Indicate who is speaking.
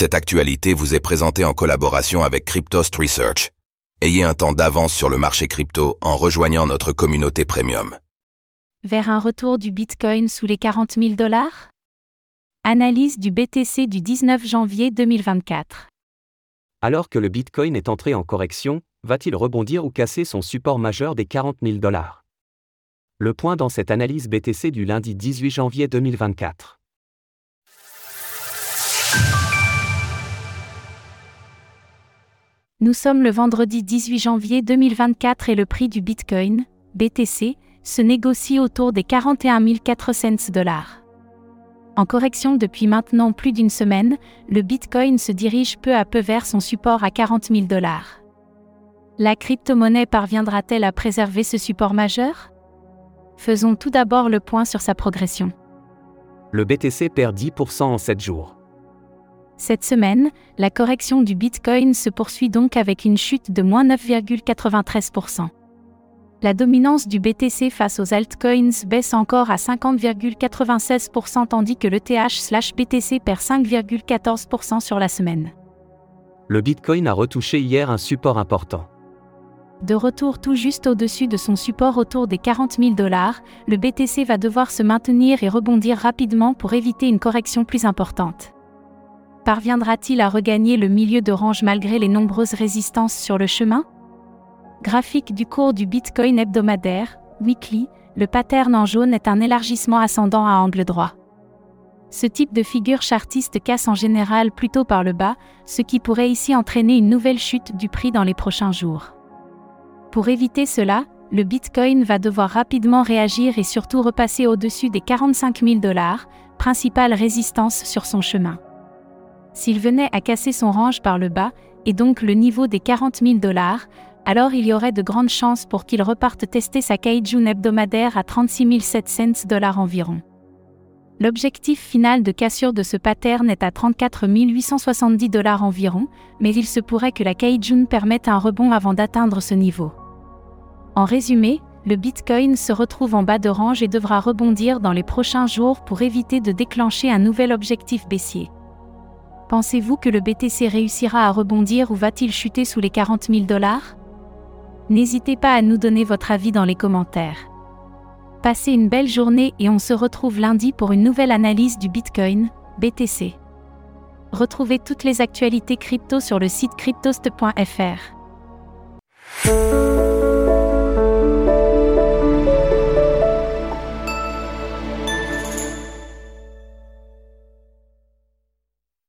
Speaker 1: Cette actualité vous est présentée en collaboration avec Cryptost Research. Ayez un temps d'avance sur le marché crypto en rejoignant notre communauté premium.
Speaker 2: Vers un retour du Bitcoin sous les 40 000 dollars? Analyse du BTC du 19 janvier 2024.
Speaker 3: Alors que le Bitcoin est entré en correction, va-t-il rebondir ou casser son support majeur des 40 000 dollars? Le point dans cette analyse BTC du lundi 18 janvier 2024.
Speaker 2: Nous sommes le vendredi 18 janvier 2024 et le prix du Bitcoin, BTC, se négocie autour des 41 400 dollars. En correction depuis maintenant plus d'une semaine, le Bitcoin se dirige peu à peu vers son support à 40 000 dollars. La crypto-monnaie parviendra-t-elle à préserver ce support majeur? Faisons tout d'abord le point sur sa progression.
Speaker 3: Le BTC perd 10% en 7 jours.
Speaker 2: Cette semaine, la correction du Bitcoin se poursuit donc avec une chute de moins 9,93%. La dominance du BTC face aux altcoins baisse encore à 50,96% tandis que le TH/BTC perd 5,14% sur la semaine.
Speaker 3: Le Bitcoin a retouché hier un support important.
Speaker 2: De retour tout juste au-dessus de son support autour des 40 000 dollars, le BTC va devoir se maintenir et rebondir rapidement pour éviter une correction plus importante. Parviendra-t-il à regagner le milieu de range malgré les nombreuses résistances sur le chemin? Graphique du cours du Bitcoin hebdomadaire, weekly, le pattern en jaune est un élargissement ascendant à angle droit. Ce type de figure chartiste casse en général plutôt par le bas, ce qui pourrait ici entraîner une nouvelle chute du prix dans les prochains jours. Pour éviter cela, le Bitcoin va devoir rapidement réagir et surtout repasser au-dessus des 45 000 dollars, principale résistance sur son chemin. S'il venait à casser son range par le bas, et donc le niveau des 40 000 dollars, alors il y aurait de grandes chances pour qu'il reparte tester sa Kaijun hebdomadaire à 36 700 dollars environ. L'objectif final de cassure de ce pattern est à 34 870 dollars environ, mais il se pourrait que la Kaijun permette un rebond avant d'atteindre ce niveau. En résumé, le Bitcoin se retrouve en bas de range et devra rebondir dans les prochains jours pour éviter de déclencher un nouvel objectif baissier. Pensez-vous que le BTC réussira à rebondir ou va-t-il chuter sous les 40 000 dollars? N'hésitez pas à nous donner votre avis dans les commentaires. Passez une belle journée et on se retrouve lundi pour une nouvelle analyse du Bitcoin, BTC. Retrouvez toutes les actualités crypto sur le site cryptost.fr.